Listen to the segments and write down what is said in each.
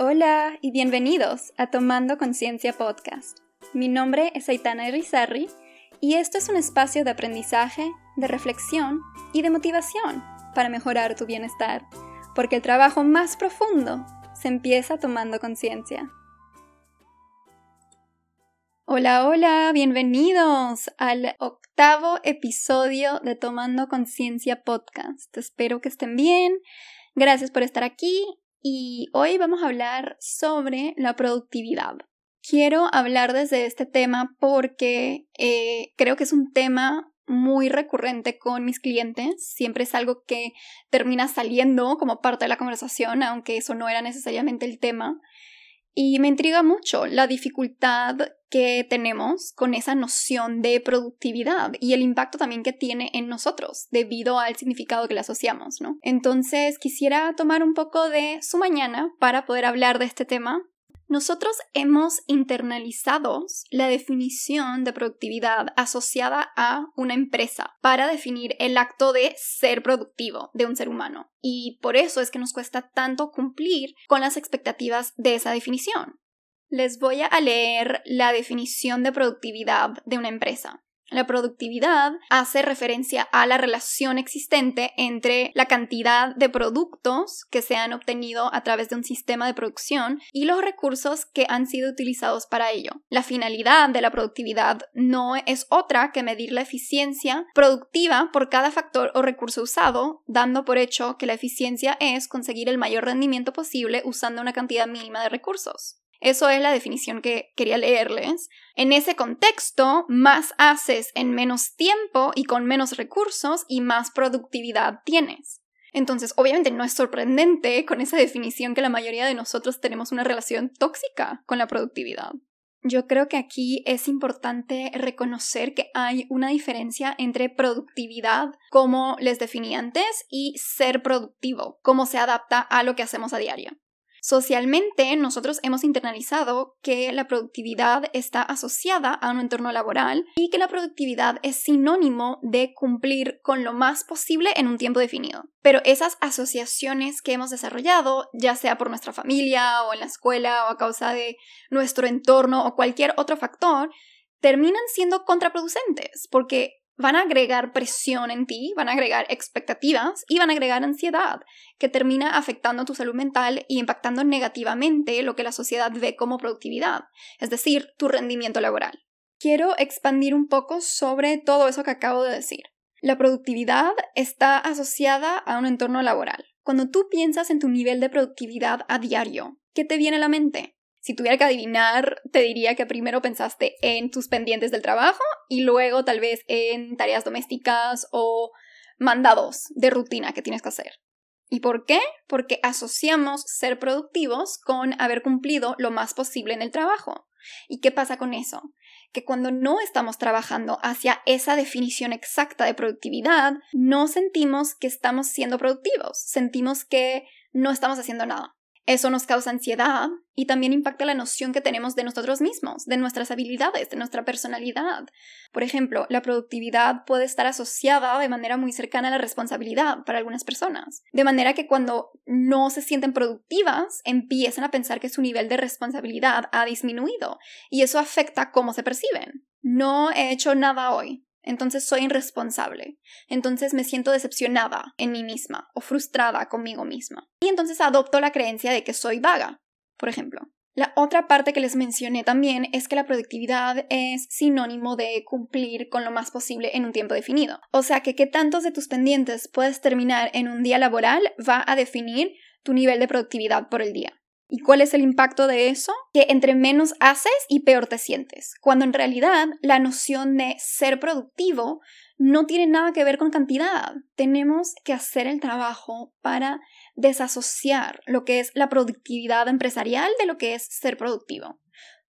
Hola y bienvenidos a Tomando Conciencia Podcast. Mi nombre es Aitana Irizarry y esto es un espacio de aprendizaje, de reflexión y de motivación para mejorar tu bienestar, porque el trabajo más profundo se empieza tomando conciencia. Hola, hola, bienvenidos al octavo episodio de Tomando Conciencia Podcast. Espero que estén bien. Gracias por estar aquí y hoy vamos a hablar sobre la productividad. Quiero hablar desde este tema porque eh, creo que es un tema muy recurrente con mis clientes. Siempre es algo que termina saliendo como parte de la conversación, aunque eso no era necesariamente el tema. Y me intriga mucho la dificultad que tenemos con esa noción de productividad y el impacto también que tiene en nosotros debido al significado que le asociamos, ¿no? Entonces quisiera tomar un poco de su mañana para poder hablar de este tema nosotros hemos internalizado la definición de productividad asociada a una empresa para definir el acto de ser productivo de un ser humano. Y por eso es que nos cuesta tanto cumplir con las expectativas de esa definición. Les voy a leer la definición de productividad de una empresa. La productividad hace referencia a la relación existente entre la cantidad de productos que se han obtenido a través de un sistema de producción y los recursos que han sido utilizados para ello. La finalidad de la productividad no es otra que medir la eficiencia productiva por cada factor o recurso usado, dando por hecho que la eficiencia es conseguir el mayor rendimiento posible usando una cantidad mínima de recursos. Eso es la definición que quería leerles. En ese contexto, más haces en menos tiempo y con menos recursos y más productividad tienes. Entonces, obviamente no es sorprendente con esa definición que la mayoría de nosotros tenemos una relación tóxica con la productividad. Yo creo que aquí es importante reconocer que hay una diferencia entre productividad, como les definí antes, y ser productivo, cómo se adapta a lo que hacemos a diario. Socialmente, nosotros hemos internalizado que la productividad está asociada a un entorno laboral y que la productividad es sinónimo de cumplir con lo más posible en un tiempo definido. Pero esas asociaciones que hemos desarrollado, ya sea por nuestra familia o en la escuela o a causa de nuestro entorno o cualquier otro factor, terminan siendo contraproducentes porque van a agregar presión en ti, van a agregar expectativas y van a agregar ansiedad, que termina afectando tu salud mental y impactando negativamente lo que la sociedad ve como productividad, es decir, tu rendimiento laboral. Quiero expandir un poco sobre todo eso que acabo de decir. La productividad está asociada a un entorno laboral. Cuando tú piensas en tu nivel de productividad a diario, ¿qué te viene a la mente? Si tuviera que adivinar, te diría que primero pensaste en tus pendientes del trabajo y luego tal vez en tareas domésticas o mandados de rutina que tienes que hacer. ¿Y por qué? Porque asociamos ser productivos con haber cumplido lo más posible en el trabajo. ¿Y qué pasa con eso? Que cuando no estamos trabajando hacia esa definición exacta de productividad, no sentimos que estamos siendo productivos, sentimos que no estamos haciendo nada. Eso nos causa ansiedad y también impacta la noción que tenemos de nosotros mismos, de nuestras habilidades, de nuestra personalidad. Por ejemplo, la productividad puede estar asociada de manera muy cercana a la responsabilidad para algunas personas. De manera que cuando no se sienten productivas, empiezan a pensar que su nivel de responsabilidad ha disminuido y eso afecta cómo se perciben. No he hecho nada hoy entonces soy irresponsable. Entonces me siento decepcionada en mí misma o frustrada conmigo misma. Y entonces adopto la creencia de que soy vaga, por ejemplo. La otra parte que les mencioné también es que la productividad es sinónimo de cumplir con lo más posible en un tiempo definido. O sea que qué tantos de tus pendientes puedes terminar en un día laboral va a definir tu nivel de productividad por el día. ¿Y cuál es el impacto de eso? Que entre menos haces y peor te sientes, cuando en realidad la noción de ser productivo no tiene nada que ver con cantidad. Tenemos que hacer el trabajo para desasociar lo que es la productividad empresarial de lo que es ser productivo.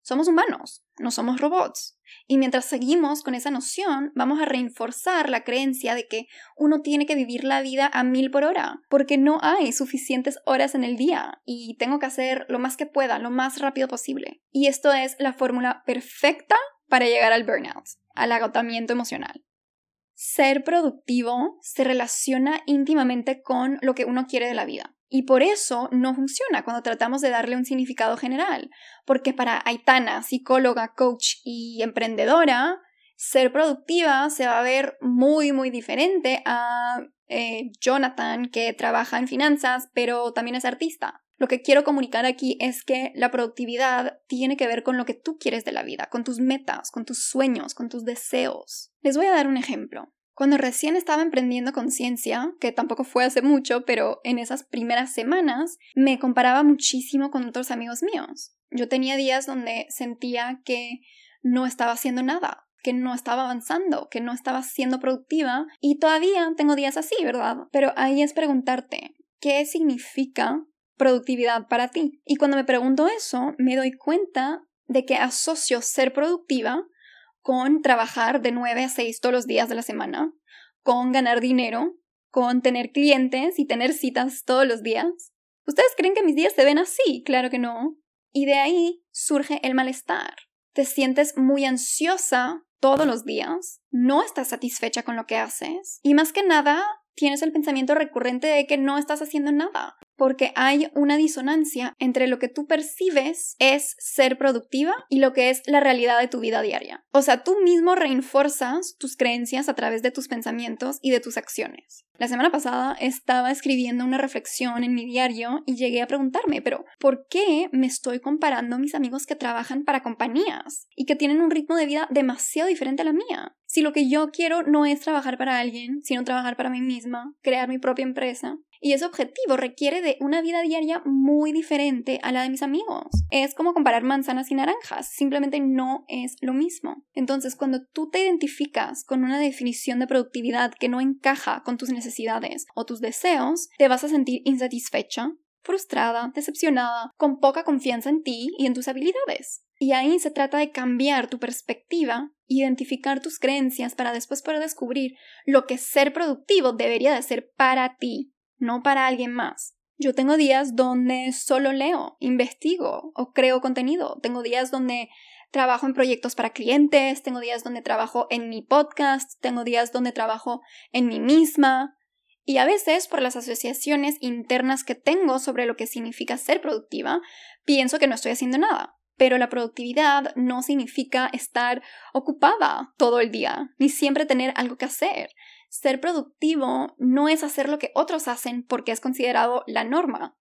Somos humanos, no somos robots. Y mientras seguimos con esa noción, vamos a reforzar la creencia de que uno tiene que vivir la vida a mil por hora, porque no hay suficientes horas en el día y tengo que hacer lo más que pueda, lo más rápido posible. Y esto es la fórmula perfecta para llegar al burnout, al agotamiento emocional. Ser productivo se relaciona íntimamente con lo que uno quiere de la vida. Y por eso no funciona cuando tratamos de darle un significado general, porque para Aitana, psicóloga, coach y emprendedora, ser productiva se va a ver muy, muy diferente a eh, Jonathan, que trabaja en finanzas, pero también es artista. Lo que quiero comunicar aquí es que la productividad tiene que ver con lo que tú quieres de la vida, con tus metas, con tus sueños, con tus deseos. Les voy a dar un ejemplo. Cuando recién estaba emprendiendo conciencia, que tampoco fue hace mucho, pero en esas primeras semanas me comparaba muchísimo con otros amigos míos. Yo tenía días donde sentía que no estaba haciendo nada, que no estaba avanzando, que no estaba siendo productiva y todavía tengo días así, ¿verdad? Pero ahí es preguntarte, ¿qué significa productividad para ti? Y cuando me pregunto eso, me doy cuenta de que asocio ser productiva con trabajar de 9 a 6 todos los días de la semana, con ganar dinero, con tener clientes y tener citas todos los días. ¿Ustedes creen que mis días se ven así? Claro que no. Y de ahí surge el malestar. Te sientes muy ansiosa todos los días, no estás satisfecha con lo que haces y más que nada tienes el pensamiento recurrente de que no estás haciendo nada porque hay una disonancia entre lo que tú percibes es ser productiva y lo que es la realidad de tu vida diaria. O sea, tú mismo reinforzas tus creencias a través de tus pensamientos y de tus acciones. La semana pasada estaba escribiendo una reflexión en mi diario y llegué a preguntarme, pero ¿por qué me estoy comparando a mis amigos que trabajan para compañías y que tienen un ritmo de vida demasiado diferente a la mía? Si lo que yo quiero no es trabajar para alguien, sino trabajar para mí misma, crear mi propia empresa, y ese objetivo requiere de una vida diaria muy diferente a la de mis amigos. Es como comparar manzanas y naranjas, simplemente no es lo mismo. Entonces, cuando tú te identificas con una definición de productividad que no encaja con tus necesidades o tus deseos, te vas a sentir insatisfecha, frustrada, decepcionada, con poca confianza en ti y en tus habilidades. Y ahí se trata de cambiar tu perspectiva, identificar tus creencias para después poder descubrir lo que ser productivo debería de ser para ti no para alguien más. Yo tengo días donde solo leo, investigo o creo contenido. Tengo días donde trabajo en proyectos para clientes, tengo días donde trabajo en mi podcast, tengo días donde trabajo en mí misma. Y a veces, por las asociaciones internas que tengo sobre lo que significa ser productiva, pienso que no estoy haciendo nada. Pero la productividad no significa estar ocupada todo el día, ni siempre tener algo que hacer. Ser productivo no es hacer lo que otros hacen porque es considerado la norma.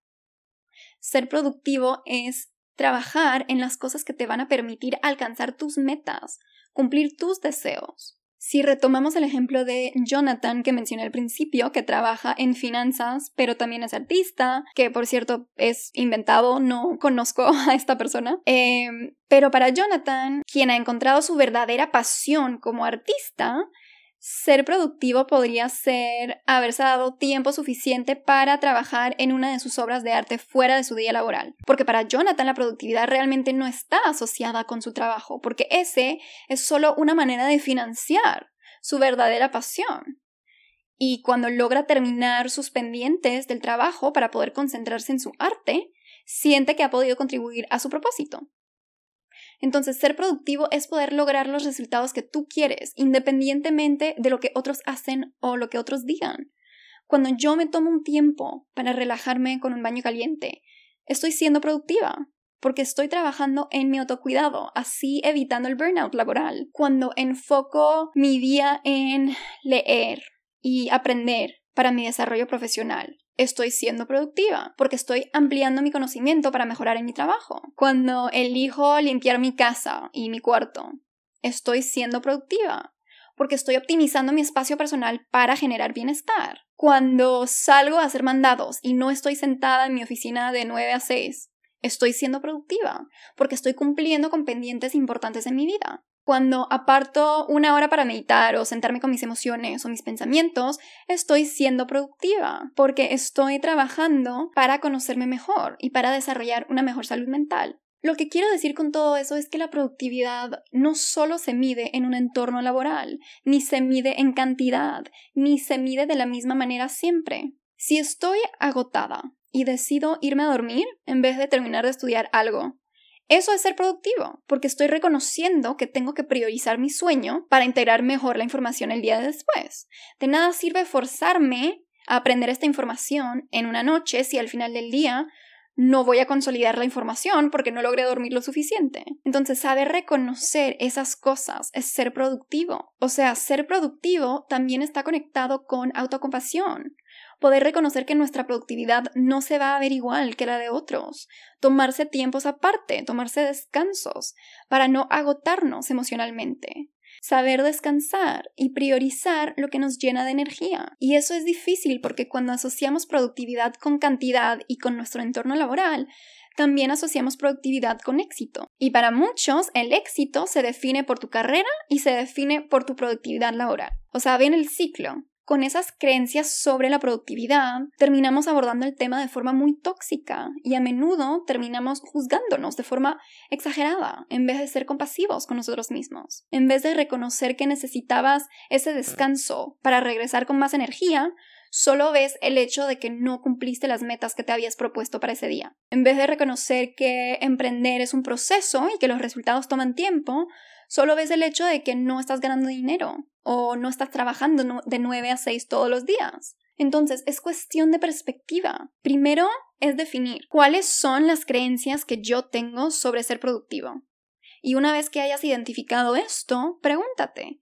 Ser productivo es trabajar en las cosas que te van a permitir alcanzar tus metas, cumplir tus deseos. Si retomamos el ejemplo de Jonathan que mencioné al principio, que trabaja en finanzas, pero también es artista, que por cierto es inventado, no conozco a esta persona, em, pero para Jonathan, quien ha encontrado su verdadera pasión como artista, ser productivo podría ser haberse dado tiempo suficiente para trabajar en una de sus obras de arte fuera de su día laboral. Porque para Jonathan la productividad realmente no está asociada con su trabajo, porque ese es solo una manera de financiar su verdadera pasión. Y cuando logra terminar sus pendientes del trabajo para poder concentrarse en su arte, siente que ha podido contribuir a su propósito. Entonces, ser productivo es poder lograr los resultados que tú quieres, independientemente de lo que otros hacen o lo que otros digan. Cuando yo me tomo un tiempo para relajarme con un baño caliente, estoy siendo productiva, porque estoy trabajando en mi autocuidado, así evitando el burnout laboral. Cuando enfoco mi día en leer y aprender para mi desarrollo profesional, estoy siendo productiva, porque estoy ampliando mi conocimiento para mejorar en mi trabajo. Cuando elijo limpiar mi casa y mi cuarto, estoy siendo productiva, porque estoy optimizando mi espacio personal para generar bienestar. Cuando salgo a hacer mandados y no estoy sentada en mi oficina de 9 a 6, estoy siendo productiva, porque estoy cumpliendo con pendientes importantes en mi vida. Cuando aparto una hora para meditar o sentarme con mis emociones o mis pensamientos, estoy siendo productiva porque estoy trabajando para conocerme mejor y para desarrollar una mejor salud mental. Lo que quiero decir con todo eso es que la productividad no solo se mide en un entorno laboral, ni se mide en cantidad, ni se mide de la misma manera siempre. Si estoy agotada y decido irme a dormir en vez de terminar de estudiar algo, eso es ser productivo, porque estoy reconociendo que tengo que priorizar mi sueño para integrar mejor la información el día después. De nada sirve forzarme a aprender esta información en una noche si al final del día no voy a consolidar la información porque no logré dormir lo suficiente. Entonces, saber reconocer esas cosas es ser productivo. O sea, ser productivo también está conectado con autocompasión. Poder reconocer que nuestra productividad no se va a ver igual que la de otros. Tomarse tiempos aparte, tomarse descansos, para no agotarnos emocionalmente saber descansar y priorizar lo que nos llena de energía. Y eso es difícil porque cuando asociamos productividad con cantidad y con nuestro entorno laboral, también asociamos productividad con éxito. Y para muchos, el éxito se define por tu carrera y se define por tu productividad laboral. O sea, ven el ciclo con esas creencias sobre la productividad, terminamos abordando el tema de forma muy tóxica y a menudo terminamos juzgándonos de forma exagerada en vez de ser compasivos con nosotros mismos. En vez de reconocer que necesitabas ese descanso para regresar con más energía, solo ves el hecho de que no cumpliste las metas que te habías propuesto para ese día. En vez de reconocer que emprender es un proceso y que los resultados toman tiempo, solo ves el hecho de que no estás ganando dinero o no estás trabajando de 9 a 6 todos los días. Entonces, es cuestión de perspectiva. Primero es definir cuáles son las creencias que yo tengo sobre ser productivo. Y una vez que hayas identificado esto, pregúntate,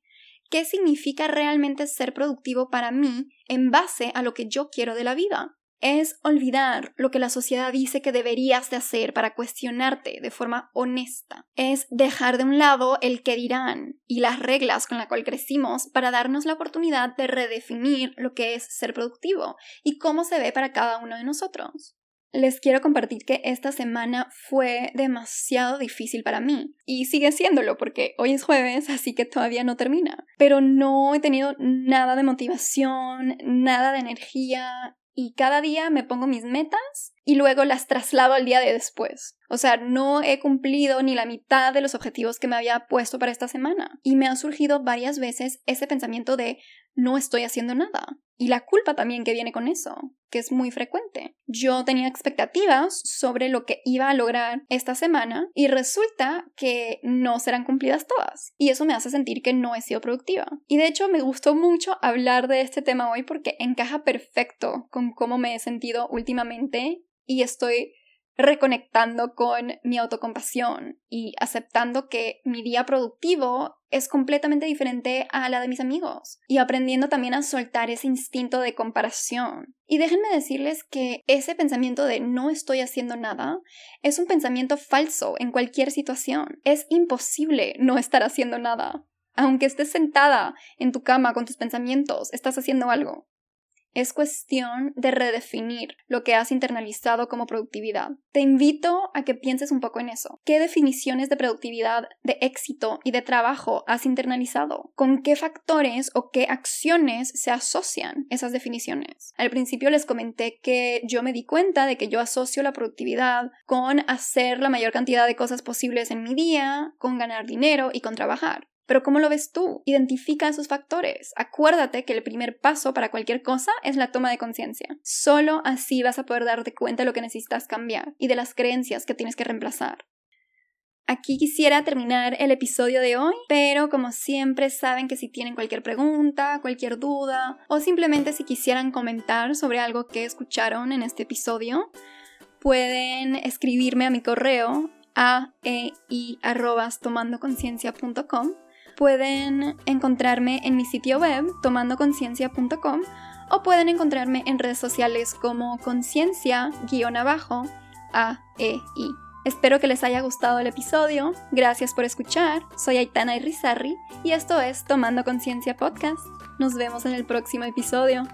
¿qué significa realmente ser productivo para mí en base a lo que yo quiero de la vida? Es olvidar lo que la sociedad dice que deberías de hacer para cuestionarte de forma honesta. Es dejar de un lado el que dirán y las reglas con las cuales crecimos para darnos la oportunidad de redefinir lo que es ser productivo y cómo se ve para cada uno de nosotros. Les quiero compartir que esta semana fue demasiado difícil para mí y sigue siéndolo porque hoy es jueves, así que todavía no termina. Pero no he tenido nada de motivación, nada de energía, y cada día me pongo mis metas y luego las traslado al día de después. O sea, no he cumplido ni la mitad de los objetivos que me había puesto para esta semana. Y me ha surgido varias veces ese pensamiento de no estoy haciendo nada. Y la culpa también que viene con eso, que es muy frecuente. Yo tenía expectativas sobre lo que iba a lograr esta semana y resulta que no serán cumplidas todas. Y eso me hace sentir que no he sido productiva. Y de hecho me gustó mucho hablar de este tema hoy porque encaja perfecto con cómo me he sentido últimamente y estoy reconectando con mi autocompasión y aceptando que mi día productivo es completamente diferente a la de mis amigos y aprendiendo también a soltar ese instinto de comparación. Y déjenme decirles que ese pensamiento de no estoy haciendo nada es un pensamiento falso en cualquier situación. Es imposible no estar haciendo nada. Aunque estés sentada en tu cama con tus pensamientos, estás haciendo algo. Es cuestión de redefinir lo que has internalizado como productividad. Te invito a que pienses un poco en eso. ¿Qué definiciones de productividad, de éxito y de trabajo has internalizado? ¿Con qué factores o qué acciones se asocian esas definiciones? Al principio les comenté que yo me di cuenta de que yo asocio la productividad con hacer la mayor cantidad de cosas posibles en mi día, con ganar dinero y con trabajar. Pero ¿cómo lo ves tú? Identifica esos factores. Acuérdate que el primer paso para cualquier cosa es la toma de conciencia. Solo así vas a poder darte cuenta de lo que necesitas cambiar y de las creencias que tienes que reemplazar. Aquí quisiera terminar el episodio de hoy, pero como siempre saben que si tienen cualquier pregunta, cualquier duda o simplemente si quisieran comentar sobre algo que escucharon en este episodio, pueden escribirme a mi correo a e i tomandoconciencia.com pueden encontrarme en mi sitio web tomandoconciencia.com o pueden encontrarme en redes sociales como conciencia-aei. Espero que les haya gustado el episodio. Gracias por escuchar. Soy Aitana Irizarry y esto es Tomando Conciencia Podcast. Nos vemos en el próximo episodio.